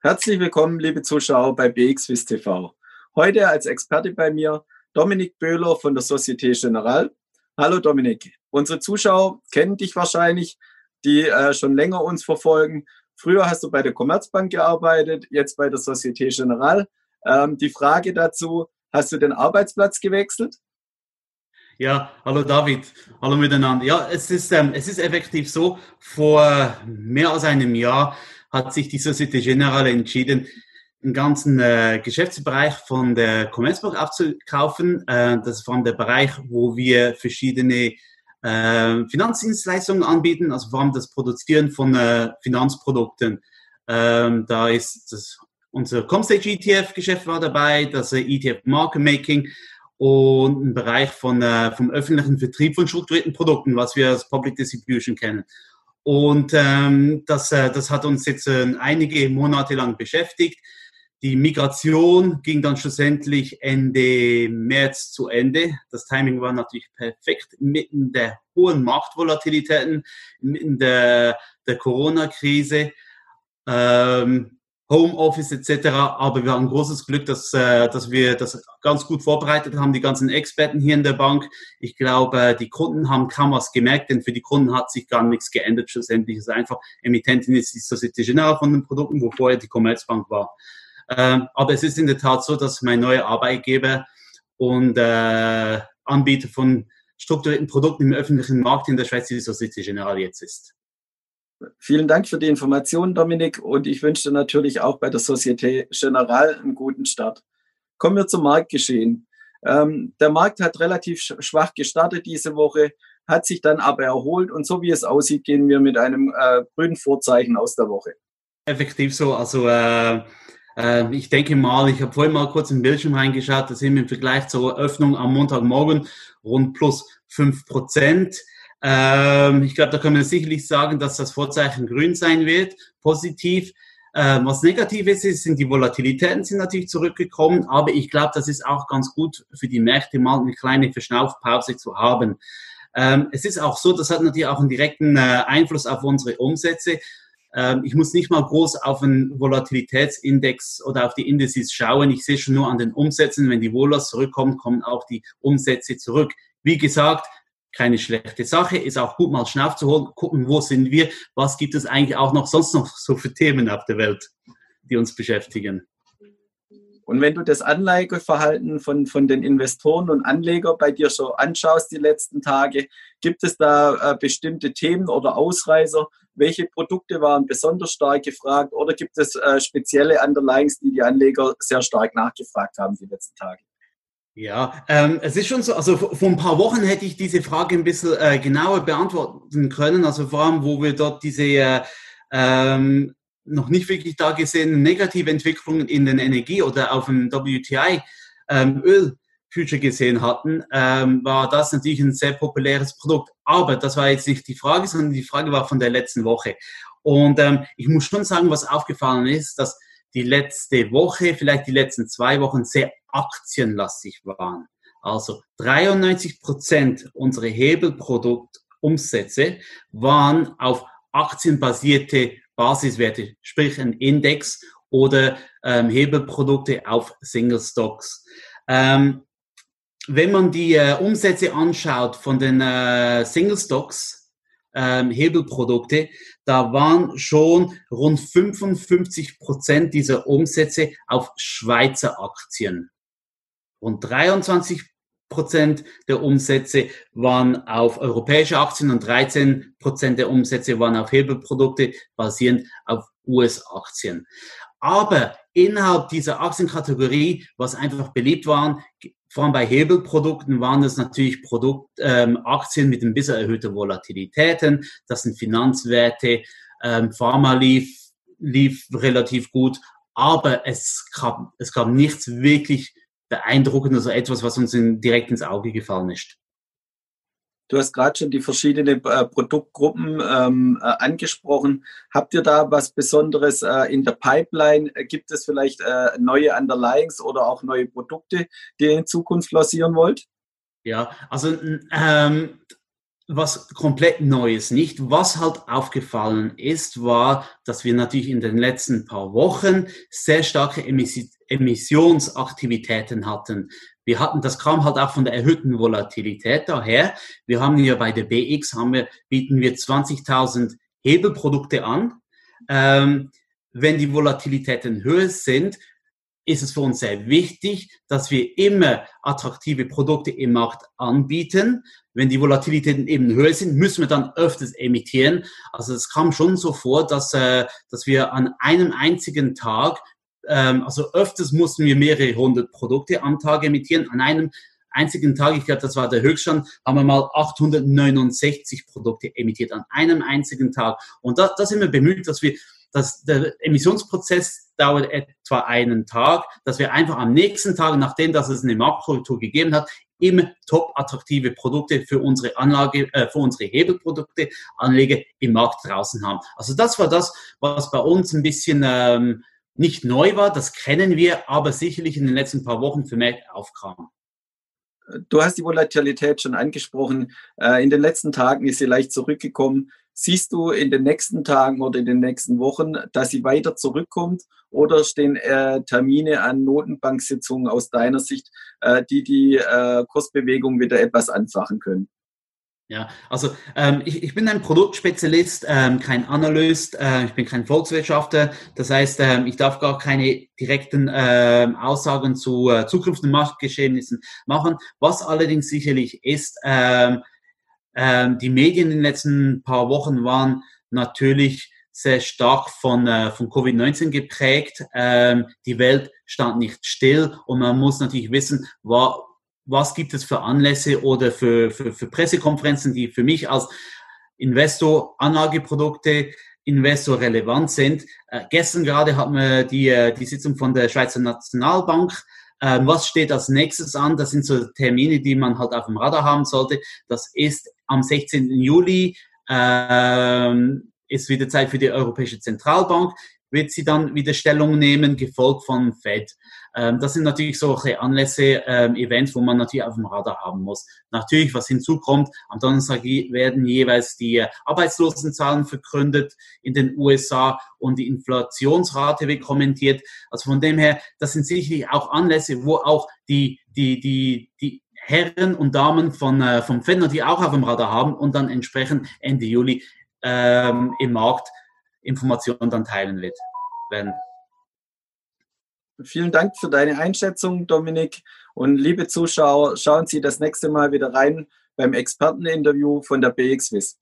Herzlich willkommen, liebe Zuschauer bei BXWIS TV. Heute als Experte bei mir Dominik Böhler von der Societe Generale. Hallo Dominik. Unsere Zuschauer kennen dich wahrscheinlich, die äh, schon länger uns verfolgen. Früher hast du bei der Commerzbank gearbeitet, jetzt bei der Societe Generale. Ähm, die Frage dazu, hast du den Arbeitsplatz gewechselt? Ja, hallo David, hallo miteinander. Ja, es ist, ähm, es ist effektiv so, vor mehr als einem Jahr hat sich die Societe Generale entschieden, den ganzen äh, Geschäftsbereich von der Commerzbank aufzukaufen. Äh, das ist vor allem der Bereich, wo wir verschiedene äh, Finanzdienstleistungen anbieten, also vor allem das Produzieren von äh, Finanzprodukten. Ähm, da ist das, unser Comstage ETF-Geschäft war dabei, das äh, ETF Market Making und ein Bereich von, äh, vom öffentlichen Vertrieb von strukturierten Produkten, was wir als Public Distribution kennen. Und ähm, das, äh, das hat uns jetzt äh, einige Monate lang beschäftigt. Die Migration ging dann schlussendlich Ende März zu Ende. Das Timing war natürlich perfekt mitten der hohen Marktvolatilitäten, mitten der, der Corona-Krise. Ähm, Homeoffice etc. Aber wir haben großes Glück, dass, äh, dass wir das ganz gut vorbereitet haben, die ganzen Experten hier in der Bank. Ich glaube, äh, die Kunden haben kaum was gemerkt, denn für die Kunden hat sich gar nichts geändert. Schlussendlich ist einfach, Emittentin ist die Societe Generale von den Produkten, wo vorher die Commerzbank war. Ähm, aber es ist in der Tat so, dass mein neuer Arbeitgeber und äh, Anbieter von strukturierten Produkten im öffentlichen Markt in der Schweiz die Societe Generale jetzt ist. Vielen Dank für die Informationen, Dominik, und ich wünsche dir natürlich auch bei der Societe Generale einen guten Start. Kommen wir zum Marktgeschehen. Ähm, der Markt hat relativ schwach gestartet diese Woche, hat sich dann aber erholt und so wie es aussieht, gehen wir mit einem äh, grünen Vorzeichen aus der Woche. Effektiv so. Also äh, äh, ich denke mal, ich habe vorhin mal kurz im Bildschirm reingeschaut, da sind wir im Vergleich zur Öffnung am Montagmorgen rund plus fünf Prozent. Ähm, ich glaube, da können wir sicherlich sagen, dass das Vorzeichen grün sein wird, positiv. Ähm, was negativ ist, sind die Volatilitäten sind natürlich zurückgekommen, aber ich glaube, das ist auch ganz gut für die Märkte mal eine kleine Verschnaufpause zu haben. Ähm, es ist auch so, das hat natürlich auch einen direkten äh, Einfluss auf unsere Umsätze. Ähm, ich muss nicht mal groß auf einen Volatilitätsindex oder auf die Indizes schauen. Ich sehe schon nur an den Umsätzen, wenn die Volas zurückkommen, kommen auch die Umsätze zurück. Wie gesagt, keine schlechte Sache, ist auch gut mal Schnauf zu holen, gucken, wo sind wir, was gibt es eigentlich auch noch sonst noch so für Themen auf der Welt, die uns beschäftigen. Und wenn du das Anlageverhalten von, von den Investoren und Anlegern bei dir so anschaust die letzten Tage, gibt es da äh, bestimmte Themen oder Ausreißer? Welche Produkte waren besonders stark gefragt oder gibt es äh, spezielle Underlyings, die die Anleger sehr stark nachgefragt haben die letzten Tage? Ja, ähm, es ist schon so, also vor ein paar Wochen hätte ich diese Frage ein bisschen äh, genauer beantworten können, also vor allem, wo wir dort diese äh, ähm, noch nicht wirklich da gesehenen negative Entwicklungen in den Energie- oder auf dem WTI ähm, Öl-Future gesehen hatten, ähm, war das natürlich ein sehr populäres Produkt. Aber das war jetzt nicht die Frage, sondern die Frage war von der letzten Woche. Und ähm, ich muss schon sagen, was aufgefallen ist, dass die letzte Woche, vielleicht die letzten zwei Wochen sehr aktienlastig waren. Also 93 Prozent unserer Hebelproduktumsätze waren auf aktienbasierte Basiswerte, sprich ein Index oder ähm, Hebelprodukte auf Single Stocks. Ähm, wenn man die äh, Umsätze anschaut von den äh, Single Stocks, ähm, Hebelprodukte, da waren schon rund 55 Prozent dieser Umsätze auf Schweizer Aktien. Rund 23 Prozent der Umsätze waren auf europäische Aktien und 13 Prozent der Umsätze waren auf Hebelprodukte basierend auf US-Aktien. Aber innerhalb dieser Aktienkategorie, was einfach beliebt waren, vor allem bei Hebelprodukten waren das natürlich Produkt, ähm, Aktien mit ein bisschen erhöhter Volatilitäten. Das sind Finanzwerte. Ähm, Pharma lief, lief relativ gut. Aber es gab, es gab nichts wirklich beeindruckendes, also etwas, was uns in, direkt ins Auge gefallen ist. Du hast gerade schon die verschiedenen äh, Produktgruppen ähm, äh, angesprochen. Habt ihr da was Besonderes äh, in der Pipeline? Gibt es vielleicht äh, neue Underlyings oder auch neue Produkte, die ihr in Zukunft lancieren wollt? Ja, also ähm, was komplett Neues nicht. Was halt aufgefallen ist, war, dass wir natürlich in den letzten paar Wochen sehr starke Emissionsaktivitäten hatten. Wir hatten, das kam halt auch von der erhöhten Volatilität daher. Wir haben ja bei der BX haben wir, bieten wir 20.000 Hebelprodukte an. Ähm, wenn die Volatilitäten höher sind, ist es für uns sehr wichtig, dass wir immer attraktive Produkte im Markt anbieten. Wenn die Volatilitäten eben höher sind, müssen wir dann öfters emittieren. Also es kam schon so vor, dass, äh, dass wir an einem einzigen Tag, ähm, also öfters mussten wir mehrere hundert Produkte am Tag emittieren. An einem einzigen Tag, ich glaube, das war der Höchststand, haben wir mal 869 Produkte emittiert an einem einzigen Tag. Und da, da sind wir bemüht, dass wir dass der Emissionsprozess dauert etwa einen Tag, dass wir einfach am nächsten Tag, nachdem dass es eine Marktkorrektur gegeben hat, immer top attraktive Produkte für unsere Anlage, äh, für unsere Hebelprodukte, Anleger im Markt draußen haben. Also das war das, was bei uns ein bisschen ähm, nicht neu war, das kennen wir, aber sicherlich in den letzten paar Wochen vermehrt aufkam. Du hast die Volatilität schon angesprochen. Äh, in den letzten Tagen ist sie leicht zurückgekommen. Siehst du in den nächsten Tagen oder in den nächsten Wochen, dass sie weiter zurückkommt oder stehen äh, Termine an Notenbanksitzungen aus deiner Sicht, äh, die die äh, Kursbewegung wieder etwas anfachen können? Ja, also ähm, ich, ich bin ein Produktspezialist, ähm, kein Analyst, äh, ich bin kein Volkswirtschaftler. Das heißt, ähm, ich darf gar keine direkten ähm, Aussagen zu äh, zukünftigen Marktgeschehnissen machen. Was allerdings sicherlich ist, ähm, ähm, die Medien in den letzten paar Wochen waren natürlich sehr stark von, äh, von Covid-19 geprägt. Ähm, die Welt stand nicht still und man muss natürlich wissen, wa, was gibt es für Anlässe oder für, für, für Pressekonferenzen, die für mich als Investor Anlageprodukte Investor relevant sind. Äh, gestern gerade hatten wir die, äh, die Sitzung von der Schweizer Nationalbank ähm, was steht als nächstes an? Das sind so Termine, die man halt auf dem Radar haben sollte. Das ist am 16. Juli, ähm, ist wieder Zeit für die Europäische Zentralbank wird sie dann wieder Stellung nehmen, gefolgt von Fed. Ähm, das sind natürlich solche Anlässe, ähm, Events, wo man natürlich auf dem Radar haben muss. Natürlich, was hinzukommt, am Donnerstag werden jeweils die Arbeitslosenzahlen verkündet in den USA und die Inflationsrate wird kommentiert. Also von dem her, das sind sicherlich auch Anlässe, wo auch die, die, die, die Herren und Damen von, äh, vom Fed die auch auf dem Radar haben und dann entsprechend Ende Juli ähm, im Markt Informationen dann teilen wird, werden. Vielen Dank für deine Einschätzung, Dominik. Und liebe Zuschauer, schauen Sie das nächste Mal wieder rein beim Experteninterview von der BXWIS.